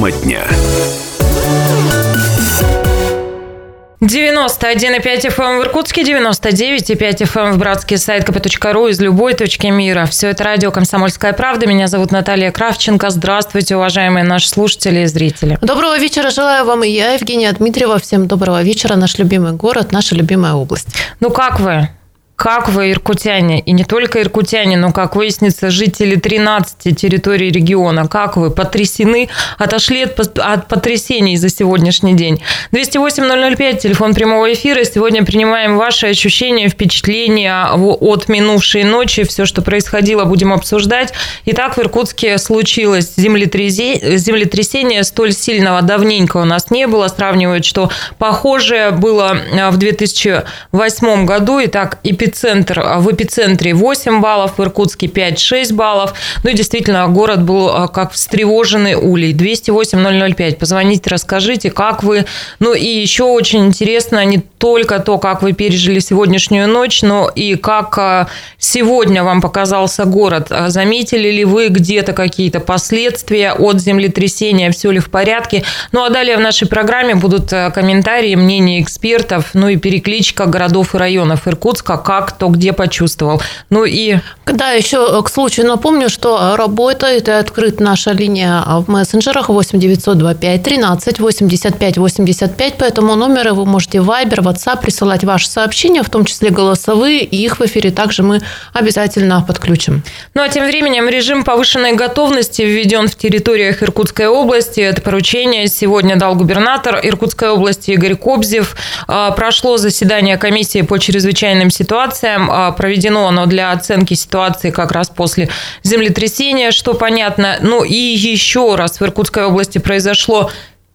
Тема дня. 91,5 FM эм в Иркутске, 99,5 FM эм в братский сайт kp.ру из любой точки мира. Все это радио «Комсомольская правда». Меня зовут Наталья Кравченко. Здравствуйте, уважаемые наши слушатели и зрители. Доброго вечера желаю вам и я, Евгения Дмитриева. Всем доброго вечера. Наш любимый город, наша любимая область. Ну как вы? Как вы, иркутяне, и не только иркутяне, но, как выяснится, жители 13 территорий региона, как вы потрясены, отошли от, от потрясений за сегодняшний день? 208-005, телефон прямого эфира. Сегодня принимаем ваши ощущения, впечатления от минувшей ночи. Все, что происходило, будем обсуждать. Итак, в Иркутске случилось землетрясение, землетрясение столь сильного давненько у нас не было. Сравнивают, что похожее было в 2008 году. Итак, эпицентр эпицентр, а в эпицентре 8 баллов, в Иркутске 5-6 баллов. Ну и действительно, город был а, как встревоженный улей. 208-005. Позвоните, расскажите, как вы. Ну и еще очень интересно не только то, как вы пережили сегодняшнюю ночь, но и как а, сегодня вам показался город. Заметили ли вы где-то какие-то последствия от землетрясения, все ли в порядке? Ну а далее в нашей программе будут комментарии, мнения экспертов, ну и перекличка городов и районов Иркутска, как как, кто где почувствовал. Ну и... Да, еще к случаю напомню, что работает и открыт наша линия в мессенджерах 8 925 13 85 85. По этому номеру вы можете в Viber, WhatsApp присылать ваши сообщения, в том числе голосовые, и их в эфире также мы обязательно подключим. Ну а тем временем режим повышенной готовности введен в территориях Иркутской области. Это поручение сегодня дал губернатор Иркутской области Игорь Кобзев. А, прошло заседание комиссии по чрезвычайным ситуациям ситуациям. А, проведено оно для оценки ситуации как раз после землетрясения, что понятно. Ну и еще раз в Иркутской области произошло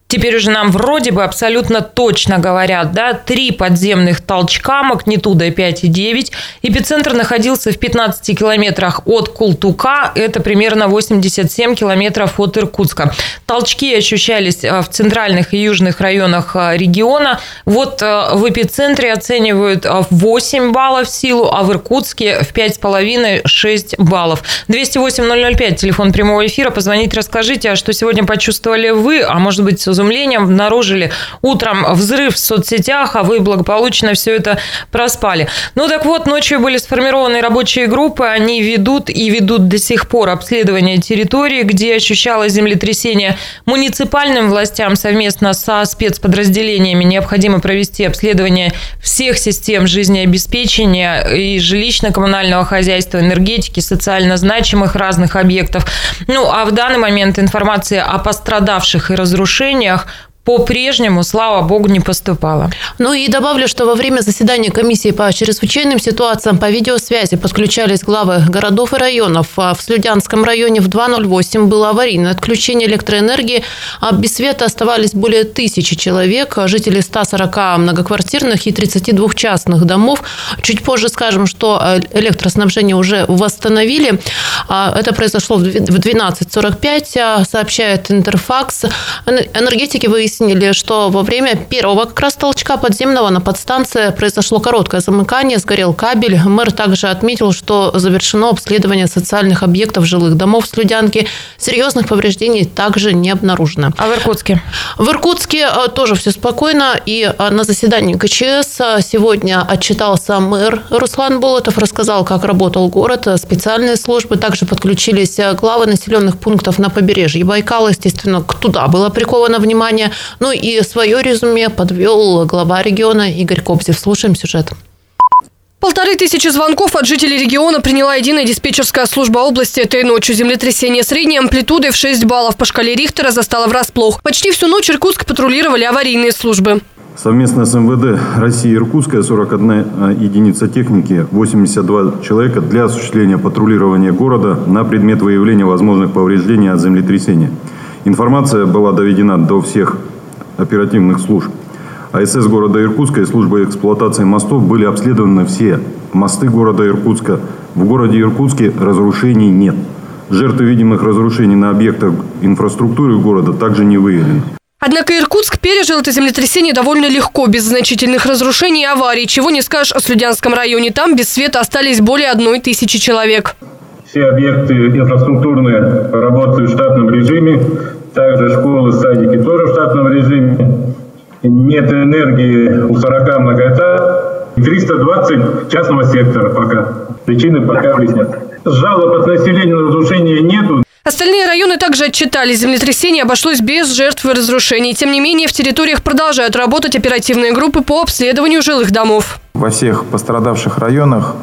Теперь уже нам вроде бы абсолютно точно говорят, да, три подземных толчка магнитудой 5,9. Эпицентр находился в 15 километрах от Култука, это примерно 87 километров от Иркутска. Толчки ощущались э, в центральных и южных районах э, региона. Вот э, в эпицентре оценивают 8 баллов силу, а в Иркутске в 5,5-6 баллов. 208-005, телефон прямого эфира. Позвоните, расскажите, а что сегодня почувствовали вы, а может быть, изумлением обнаружили утром взрыв в соцсетях, а вы благополучно все это проспали. Ну так вот, ночью были сформированы рабочие группы, они ведут и ведут до сих пор обследование территории, где ощущалось землетрясение. Муниципальным властям совместно со спецподразделениями необходимо провести обследование всех систем жизнеобеспечения и жилищно-коммунального хозяйства, энергетики, социально значимых разных объектов. Ну, а в данный момент информация о пострадавших и разрушениях решениях по-прежнему, слава богу, не поступало. Ну и добавлю, что во время заседания комиссии по чрезвычайным ситуациям по видеосвязи подключались главы городов и районов. А в Слюдянском районе в 2.08 было аварийное отключение электроэнергии, а без света оставались более тысячи человек, жители 140 многоквартирных и 32 частных домов. Чуть позже скажем, что э, электроснабжение уже восстановили. А это произошло в 12.45, сообщает Интерфакс. Энергетики выяснили, выяснили, что во время первого как раз толчка подземного на подстанции произошло короткое замыкание, сгорел кабель. Мэр также отметил, что завершено обследование социальных объектов жилых домов с Людянки. Серьезных повреждений также не обнаружено. А в Иркутске? В Иркутске э, тоже все спокойно. И э, на заседании КЧС э, сегодня отчитался мэр Руслан Болотов, рассказал, как работал город, специальные службы. Также подключились главы населенных пунктов на побережье Байкала. Естественно, туда было приковано внимание. Ну и свое резюме подвел глава региона Игорь Кобзев. Слушаем сюжет. Полторы тысячи звонков от жителей региона приняла единая диспетчерская служба области этой ночью. Землетрясение средней амплитудой в 6 баллов по шкале Рихтера застало врасплох. Почти всю ночь Иркутск патрулировали аварийные службы. Совместно с МВД России и Иркутская 41 э, единица техники, 82 человека для осуществления патрулирования города на предмет выявления возможных повреждений от землетрясения. Информация была доведена до всех оперативных служб. АСС города Иркутска и служба эксплуатации мостов были обследованы все мосты города Иркутска. В городе Иркутске разрушений нет. Жертвы видимых разрушений на объектах инфраструктуры города также не выявлены. Однако Иркутск пережил это землетрясение довольно легко, без значительных разрушений и аварий. Чего не скажешь о Слюдянском районе. Там без света остались более одной тысячи человек. Все объекты инфраструктурные работают в штатном режиме. Также школы, садики тоже в штатном режиме. Нет энергии у 40 многоэтажек. 320 частного сектора пока. Причины пока выяснят. Жалоб от населения на разрушение нету. Остальные районы также отчитались. Землетрясение обошлось без жертв и разрушений. Тем не менее, в территориях продолжают работать оперативные группы по обследованию жилых домов. Во всех пострадавших районах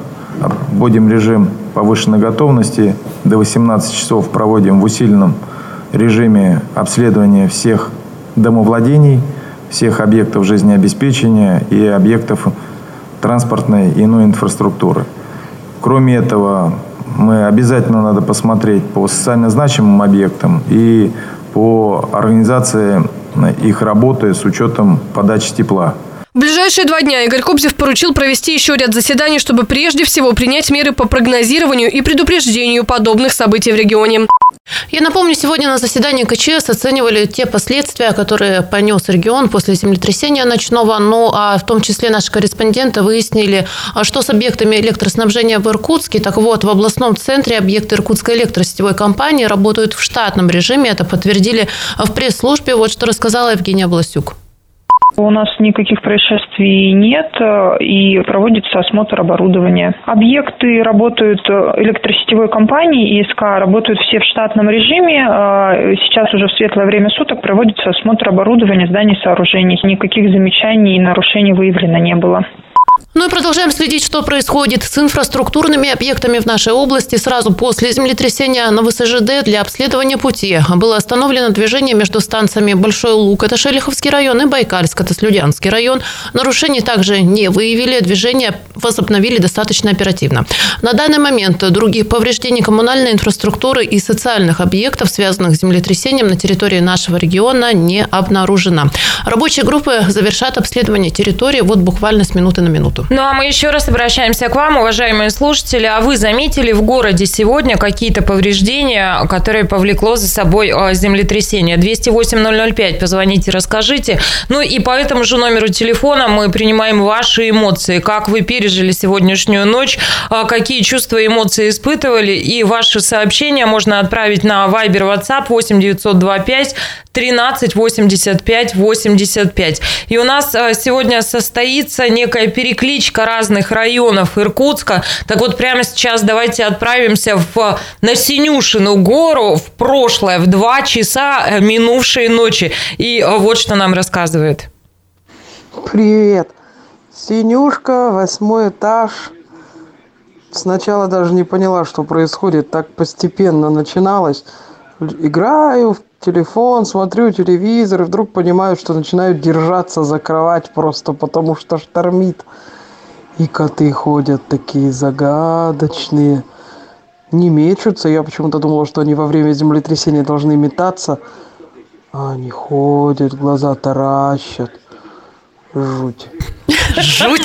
вводим режим повышенной готовности. До 18 часов проводим в усиленном режиме обследования всех домовладений, всех объектов жизнеобеспечения и объектов транспортной и иной инфраструктуры. Кроме этого, мы обязательно надо посмотреть по социально значимым объектам и по организации их работы с учетом подачи тепла. В ближайшие два дня Игорь Кобзев поручил провести еще ряд заседаний, чтобы прежде всего принять меры по прогнозированию и предупреждению подобных событий в регионе. Я напомню, сегодня на заседании КЧС оценивали те последствия, которые понес регион после землетрясения ночного. Ну, а в том числе наши корреспонденты выяснили, что с объектами электроснабжения в Иркутске. Так вот, в областном центре объекты Иркутской электросетевой компании работают в штатном режиме. Это подтвердили в пресс-службе. Вот что рассказала Евгения Бласюк. У нас никаких происшествий нет э, и проводится осмотр оборудования. Объекты работают э, электросетевой компании и ИСК работают все в штатном режиме. Э, сейчас уже в светлое время суток проводится осмотр оборудования зданий и сооружений. Никаких замечаний и нарушений выявлено не было. Ну и продолжаем следить, что происходит с инфраструктурными объектами в нашей области. Сразу после землетрясения на ВСЖД для обследования пути было остановлено движение между станциями Большой Лук, это Шелиховский район, и Байкальск, это Слюдянский район. Нарушений также не выявили, движение возобновили достаточно оперативно. На данный момент других повреждений коммунальной инфраструктуры и социальных объектов, связанных с землетрясением на территории нашего региона, не обнаружено. Рабочие группы завершат обследование территории вот буквально с минуты на минуту минуту. Ну а мы еще раз обращаемся к вам, уважаемые слушатели. А вы заметили в городе сегодня какие-то повреждения, которые повлекло за собой а, землетрясение? 208-005, позвоните, расскажите. Ну и по этому же номеру телефона мы принимаем ваши эмоции. Как вы пережили сегодняшнюю ночь, а, какие чувства и эмоции испытывали. И ваши сообщения можно отправить на Viber WhatsApp 8 925 13 85 85. И у нас а, сегодня состоится некая перекличка кличка разных районов Иркутска. Так вот, прямо сейчас давайте отправимся в, на Синюшину гору в прошлое, в два часа э, минувшей ночи. И э, вот что нам рассказывает. Привет. Синюшка, восьмой этаж. Сначала даже не поняла, что происходит. Так постепенно начиналось. Играю в телефон, смотрю телевизор, и вдруг понимаю, что начинаю держаться за кровать просто потому, что штормит. И коты ходят такие загадочные. Не мечутся. Я почему-то думала, что они во время землетрясения должны метаться. А они ходят, глаза таращат. Жуть. Жуть,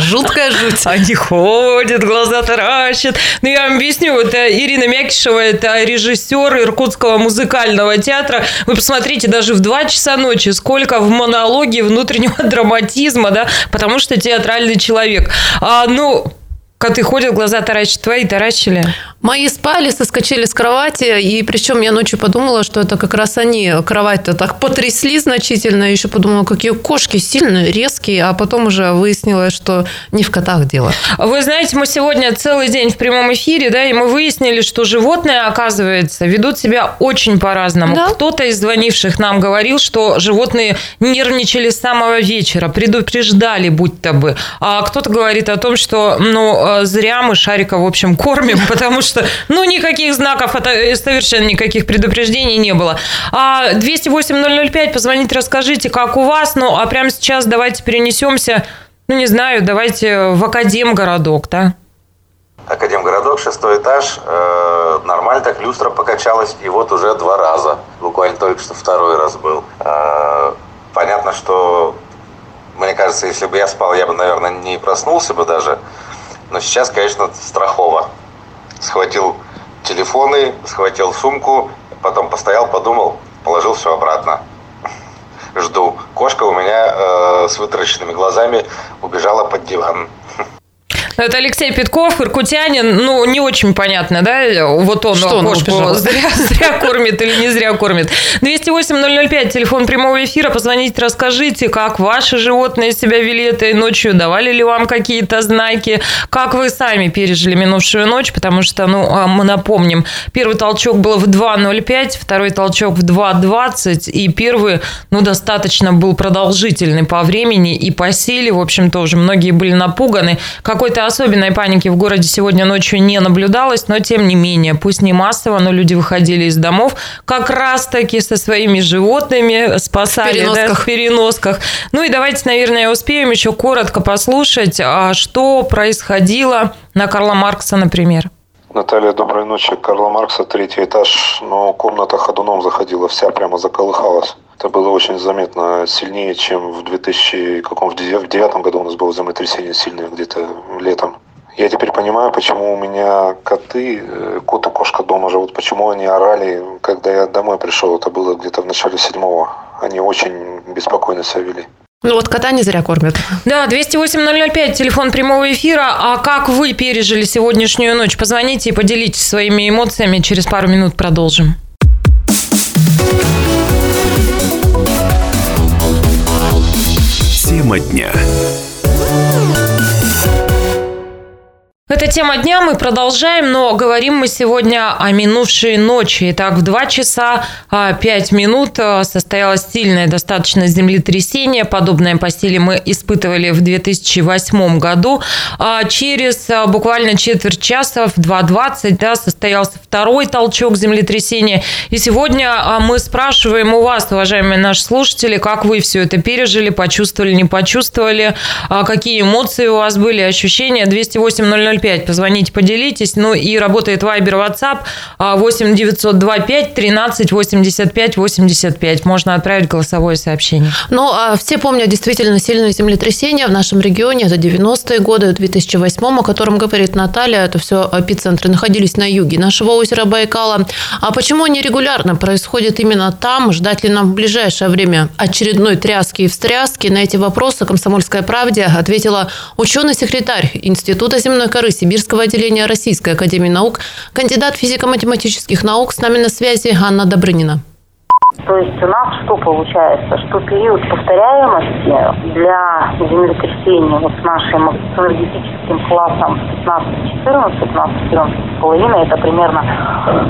жуткая жуть. Они ходят, глаза таращат. Ну, я вам объясню, это Ирина Мякишева, это режиссер Иркутского музыкального театра. Вы посмотрите, даже в 2 часа ночи, сколько в монологе внутреннего драматизма, да, потому что театральный человек. А, ну, Коты ходят, глаза таращат. Твои таращили? Мои спали, соскочили с кровати, и причем я ночью подумала, что это как раз они кровать-то так потрясли значительно, еще подумала, какие кошки сильные, резкие, а потом уже выяснилось, что не в котах дело. Вы знаете, мы сегодня целый день в прямом эфире, да, и мы выяснили, что животные, оказывается, ведут себя очень по-разному. Да? Кто-то из звонивших нам говорил, что животные нервничали с самого вечера, предупреждали, будь-то бы. А кто-то говорит о том, что, ну, Э, зря мы Шарика, в общем, кормим, потому что, ну, никаких знаков, это совершенно никаких предупреждений не было. А 208-005, позвоните, расскажите, как у вас. Ну, а прямо сейчас давайте перенесемся, ну, не знаю, давайте в Академгородок, да? Академгородок, шестой этаж. Э, нормально так люстра покачалась, и вот уже два раза. Буквально только что второй раз был. Э, понятно, что, мне кажется, если бы я спал, я бы, наверное, не проснулся бы даже. Но сейчас, конечно, страхово. Схватил телефоны, схватил сумку, потом постоял, подумал, положил все обратно. Жду. Кошка у меня э, с вытаращенными глазами убежала под диван. Это Алексей Петков, иркутянин. Ну, не очень понятно, да? Вот он Что он зря, зря кормит или не зря кормит. 208-005, телефон прямого эфира. Позвоните, расскажите, как ваши животные себя вели этой ночью, давали ли вам какие-то знаки, как вы сами пережили минувшую ночь, потому что, ну, а мы напомним, первый толчок был в 2.05, второй толчок в 2.20, и первый, ну, достаточно был продолжительный по времени и по силе, в общем, тоже многие были напуганы. Какой-то особенной паники в городе сегодня ночью не наблюдалось, но тем не менее, пусть не массово, но люди выходили из домов как раз-таки со своими животными, спасали В переносках. Да, в переносках. Ну и давайте, наверное, успеем еще коротко послушать, а что происходило на Карла Маркса, например. Наталья, доброй ночи. Карла Маркса, третий этаж, но комната ходуном заходила, вся прямо заколыхалась. Это было очень заметно, сильнее, чем в 2000, каком, в 2009 году у нас было землетрясение сильное где-то летом. Я теперь понимаю, почему у меня коты, э, кот и кошка дома живут, почему они орали, когда я домой пришел. Это было где-то в начале седьмого. Они очень беспокойно себя вели. Ну вот кота не зря кормят. Да, 208-005, телефон прямого эфира. А как вы пережили сегодняшнюю ночь? Позвоните и поделитесь своими эмоциями. Через пару минут продолжим. Тема дня. Это тема дня, мы продолжаем, но говорим мы сегодня о минувшей ночи. Итак, в 2 часа 5 минут а, состоялось сильное достаточно землетрясение. Подобное по силе мы испытывали в 2008 году. А Через а, буквально четверть часа в 2.20 да, состоялся второй толчок землетрясения. И сегодня а, мы спрашиваем у вас, уважаемые наши слушатели, как вы все это пережили, почувствовали, не почувствовали, а, какие эмоции у вас были, ощущения. 208 005. Позвоните, поделитесь. Ну и работает Viber, WhatsApp 8 925 13 85 85. Можно отправить голосовое сообщение. Ну, а все помнят действительно сильные землетрясения в нашем регионе. Это 90-е годы, 2008 о котором говорит Наталья. Это все эпицентры находились на юге нашего озера Байкала. А почему они регулярно происходят именно там? Ждать ли нам в ближайшее время очередной тряски и встряски? На эти вопросы «Комсомольская правде» ответила ученый-секретарь Института земной коры Сибирского отделения Российской Академии Наук, кандидат физико-математических наук. С нами на связи Анна Добрынина. То есть у нас что получается, что период повторяемости для землетрясения вот с нашим энергетическим классом 15-14, 15-14,5 это примерно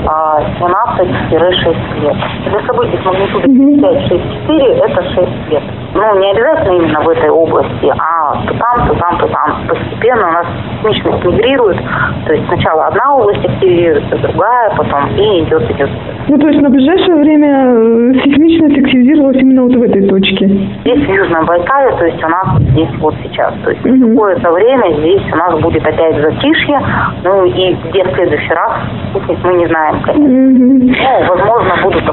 а, 17-6 лет. Для событий с магнитудой 5-6-4 это 6 лет. Ну, не обязательно именно в этой области, а то там, то там, то там. Постепенно у нас сейсмичность мигрирует. То есть сначала одна область активируется, другая, потом и идет, идет. Ну, то есть на ближайшее время э, сейсмичность активизировалась именно вот в этой точке? Здесь в Южном Байкале, то есть у нас здесь вот сейчас. То есть угу. какое-то время здесь у нас будет опять затишье, ну и где в следующий раз мы не знаем, конечно. Угу. Ну, возможно, будут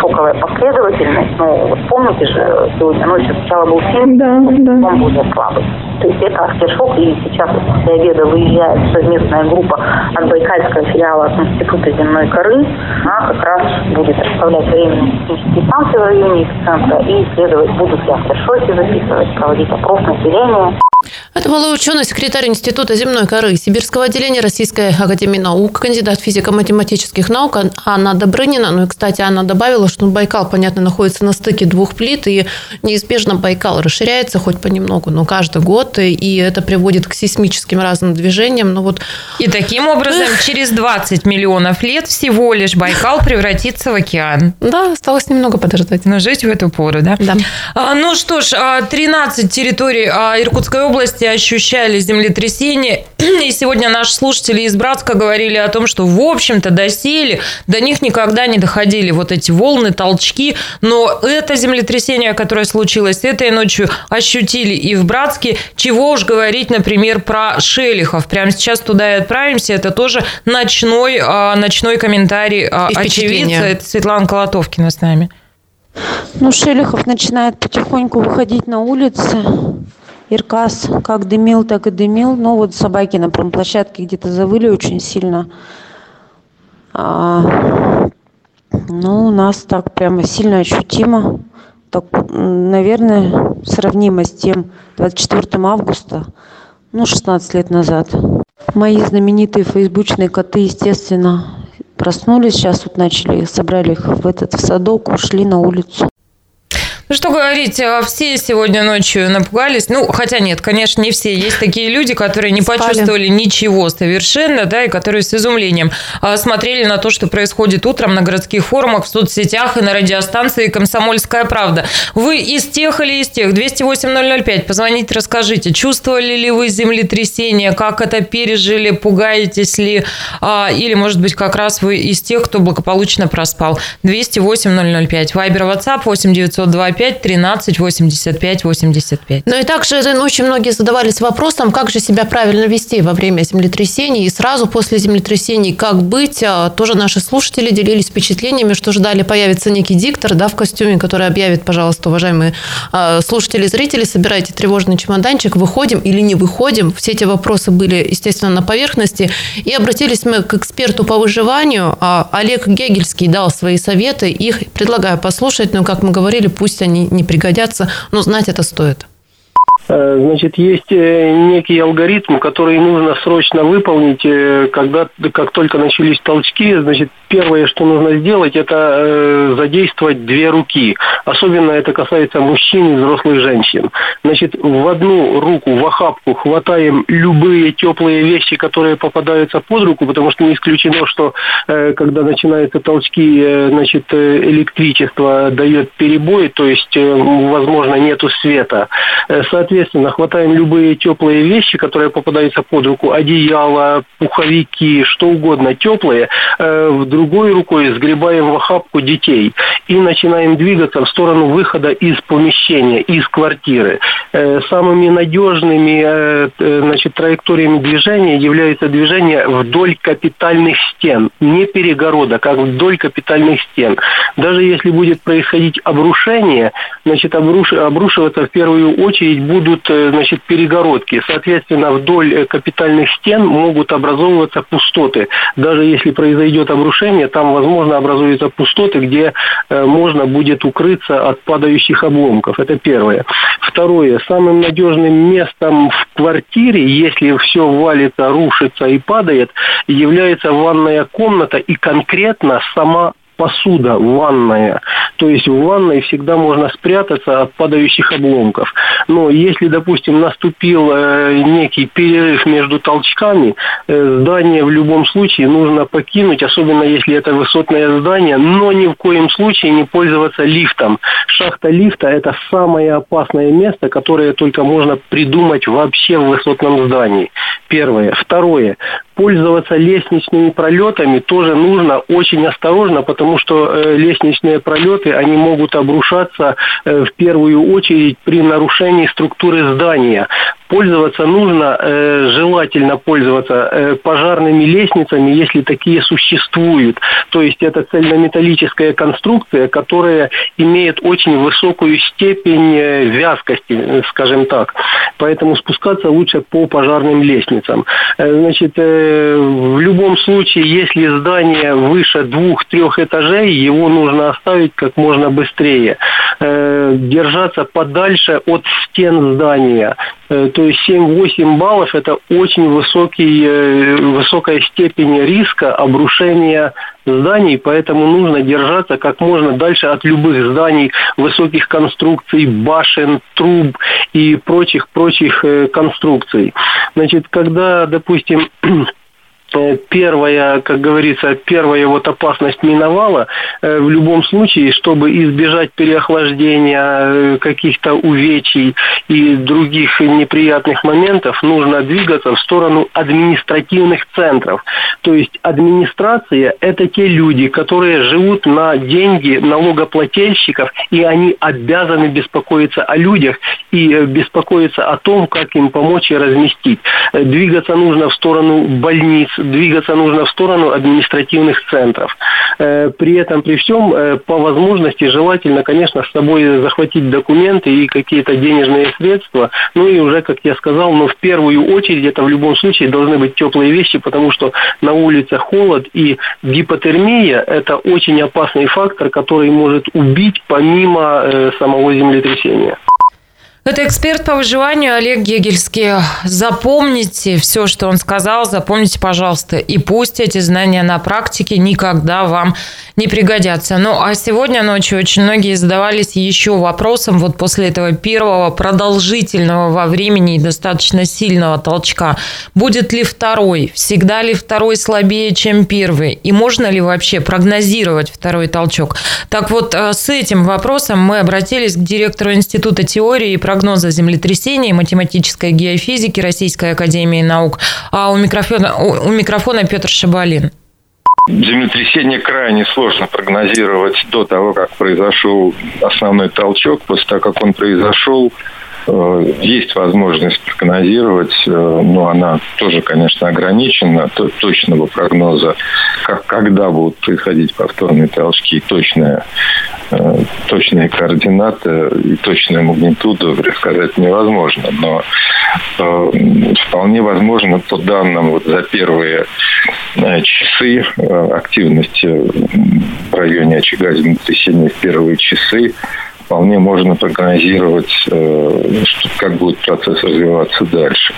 шоковая последовательность. Ну, вот помните же, сегодня ночью сначала был сильный, да, да. потом будет слабый. То есть это артершок, и сейчас после обеда выезжает совместная группа от Байкальского филиала от Института земной коры. Она как раз будет расставлять временные технические станции в районе эпицентра и исследовать, будут ли артершоки записывать, проводить опрос населения. Это была ученый-секретарь Института земной коры Сибирского отделения Российской Академии Наук, кандидат физико-математических наук Анна Добрынина. Ну и, кстати, Анна добавила, что Байкал, понятно, находится на стыке двух плит, и неизбежно Байкал расширяется хоть понемногу, но каждый год, и это приводит к сейсмическим разным движениям. Но вот... И таким образом через 20 миллионов лет всего лишь Байкал превратится в океан. Да, осталось немного подождать. Но жить в эту пору, да? Да. А, ну что ж, 13 территорий Иркутской области ощущали землетрясение. И сегодня наши слушатели из Братска говорили о том, что, в общем-то, доселе до них никогда не доходили вот эти волны, толчки. Но это землетрясение, которое случилось этой ночью, ощутили и в Братске. Чего уж говорить, например, про Шелихов. Прямо сейчас туда и отправимся. Это тоже ночной, а, ночной комментарий а, очевидца. Это Светлана Колотовкина с нами. Ну, Шелихов начинает потихоньку выходить на улицы. Иркас как дымил, так и дымил. Но вот собаки на промплощадке где-то завыли очень сильно. А, ну, у нас так прямо сильно ощутимо. Так, наверное, сравнимо с тем 24 августа. ну, 16 лет назад. Мои знаменитые фейсбучные коты, естественно, проснулись, сейчас вот начали, собрали их в этот в садок, ушли на улицу. Ну, что говорить, а, все сегодня ночью напугались. Ну, хотя нет, конечно, не все. Есть такие люди, которые не Спали. почувствовали ничего совершенно, да, и которые с изумлением а, смотрели на то, что происходит утром на городских форумах, в соцсетях и на радиостанции «Комсомольская правда». Вы из тех или из тех? 208-005. Позвоните, расскажите, чувствовали ли вы землетрясение, как это пережили, пугаетесь ли, а, или, может быть, как раз вы из тех, кто благополучно проспал. 208-005. Вайбер, WhatsApp 8 902 5 13 85 85. Ну и также очень многие задавались вопросом, как же себя правильно вести во время землетрясений и сразу после землетрясений, как быть. А, тоже наши слушатели делились впечатлениями, что ждали появится некий диктор да, в костюме, который объявит, пожалуйста, уважаемые а, слушатели зрители, собирайте тревожный чемоданчик, выходим или не выходим. Все эти вопросы были, естественно, на поверхности. И обратились мы к эксперту по выживанию. А, Олег Гегельский дал свои советы. Их предлагаю послушать, но, как мы говорили, пусть они не пригодятся, но знать это стоит. Э, значит, есть э, некий алгоритм, который нужно срочно выполнить, э, когда, как только начались толчки. Значит, первое, что нужно сделать, это задействовать две руки. Особенно это касается мужчин и взрослых женщин. Значит, в одну руку, в охапку хватаем любые теплые вещи, которые попадаются под руку, потому что не исключено, что когда начинаются толчки, значит, электричество дает перебой, то есть, возможно, нету света. Соответственно, соответственно, хватаем любые теплые вещи, которые попадаются под руку, одеяло, пуховики, что угодно теплые, э, в другой рукой сгребаем в охапку детей и начинаем двигаться в сторону выхода из помещения, из квартиры. Э, самыми надежными э, значит, траекториями движения является движение вдоль капитальных стен, не перегородок, а вдоль капитальных стен. Даже если будет происходить обрушение, значит, обруш... обрушиваться в первую очередь будут э, значит, перегородки. Соответственно, вдоль э, капитальных стен могут образовываться пустоты. Даже если произойдет обрушение, там, возможно, образуются пустоты, где э, можно будет укрыться от падающих обломков. Это первое. Второе. Самым надежным местом в квартире, если все валится, рушится и падает, является ванная комната и конкретно сама посуда ванная. То есть в ванной всегда можно спрятаться от падающих обломков. Но если, допустим, наступил э, некий перерыв между толчками, э, здание в любом случае нужно покинуть, особенно если это высотное здание, но ни в коем случае не пользоваться лифтом. Шахта лифта – это самое опасное место, которое только можно придумать вообще в высотном здании. Первое. Второе. Пользоваться лестничными пролетами тоже нужно очень осторожно, потому что э, лестничные пролеты, они могут обрушаться э, в первую очередь при нарушении структуры здания пользоваться нужно, э, желательно пользоваться э, пожарными лестницами, если такие существуют. То есть это цельнометаллическая конструкция, которая имеет очень высокую степень э, вязкости, скажем так. Поэтому спускаться лучше по пожарным лестницам. Значит, в любом случае, если здание выше двух-трех этажей, его нужно оставить как можно быстрее. Держаться подальше от стен здания. То есть 7-8 баллов – это очень высокий, э, высокая степень риска обрушения зданий, поэтому нужно держаться как можно дальше от любых зданий, высоких конструкций, башен, труб и прочих-прочих э, конструкций. Значит, когда, допустим, первая, как говорится, первая вот опасность миновала, э, в любом случае, чтобы избежать переохлаждения, э, каких-то увечий и других неприятных моментов, нужно двигаться в сторону административных центров. То есть администрация – это те люди, которые живут на деньги налогоплательщиков, и они обязаны беспокоиться о людях и э, беспокоиться о том, как им помочь и разместить. Двигаться нужно в сторону больниц, двигаться нужно в сторону административных центров. Э, при этом, при всем, э, по возможности желательно, конечно, с собой захватить документы и какие-то денежные средства. Ну и уже, как я сказал, но в первую очередь это в любом случае должны быть теплые вещи, потому что на улице холод и гипотермия – это очень опасный фактор, который может убить помимо э, самого землетрясения. Это эксперт по выживанию Олег Гегельский. Запомните все, что он сказал, запомните, пожалуйста. И пусть эти знания на практике никогда вам не пригодятся. Ну, а сегодня ночью очень многие задавались еще вопросом вот после этого первого продолжительного во времени и достаточно сильного толчка. Будет ли второй? Всегда ли второй слабее, чем первый? И можно ли вообще прогнозировать второй толчок? Так вот, э, с этим вопросом мы обратились к директору Института теории и прогноза землетрясений, математической геофизики Российской Академии Наук. А у микрофона, у микрофона Петр Шабалин. Землетрясение крайне сложно прогнозировать до того, как произошел основной толчок. После того, как он произошел, есть возможность прогнозировать, э, но она тоже, конечно, ограничена. Точного прогноза, как, когда будут происходить повторные толчки, точная, э, точные координаты и точная магнитуда предсказать невозможно. Но вполне возможно по данным вот за первые часы активности в районе очага землетрясения в первые часы вполне можно прогнозировать, э, как будет процесс развиваться дальше.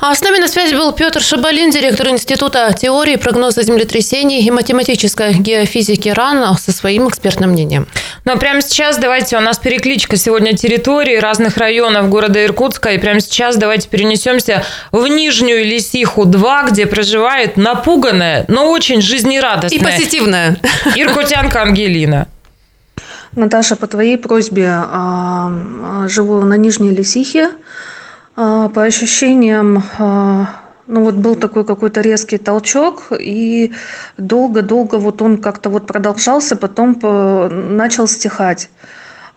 А с нами на связи был Петр Шабалин, директор Института теории прогноза землетрясений и математической геофизики РАН со своим экспертным мнением. Ну а прямо сейчас давайте, у нас перекличка сегодня территории разных районов города Иркутска. И прямо сейчас давайте перенесемся в Нижнюю Лисиху-2, где проживает напуганная, но очень жизнерадостная. И позитивная. Иркутянка Ангелина. Наташа, по твоей просьбе а, а, живу на Нижней Лисихе. А, по ощущениям, ну вот был такой какой-то резкий толчок, и долго-долго вот он как-то вот продолжался, потом начал стихать.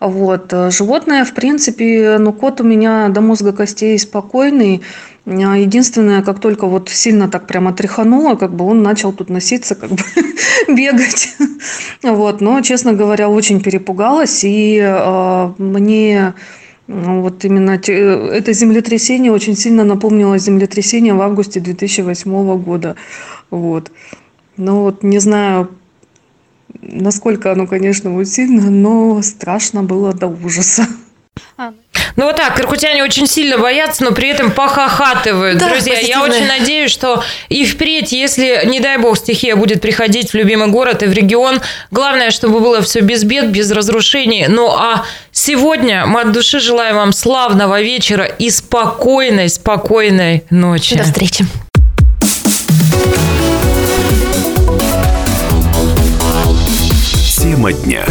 Вот. Животное, в принципе, ну, кот у меня до мозга костей спокойный. Единственное, как только вот сильно так прямо тряхануло, как бы он начал тут носиться, как бы бегать. Вот. Но, честно говоря, очень перепугалась. И э, мне вот именно это землетрясение очень сильно напомнило землетрясение в августе 2008 года. Вот. Ну вот не знаю, насколько оно, конечно, вот сильно, но страшно было до ужаса. А, ну вот так, иркутяне очень сильно боятся, но при этом похохатывают. Да, Друзья, позитивные. я очень надеюсь, что и впредь, если, не дай бог, стихия будет приходить в любимый город и в регион, главное, чтобы было все без бед, без разрушений. Ну а сегодня мы от души желаем вам славного вечера и спокойной, спокойной ночи. До встречи. Тема дня.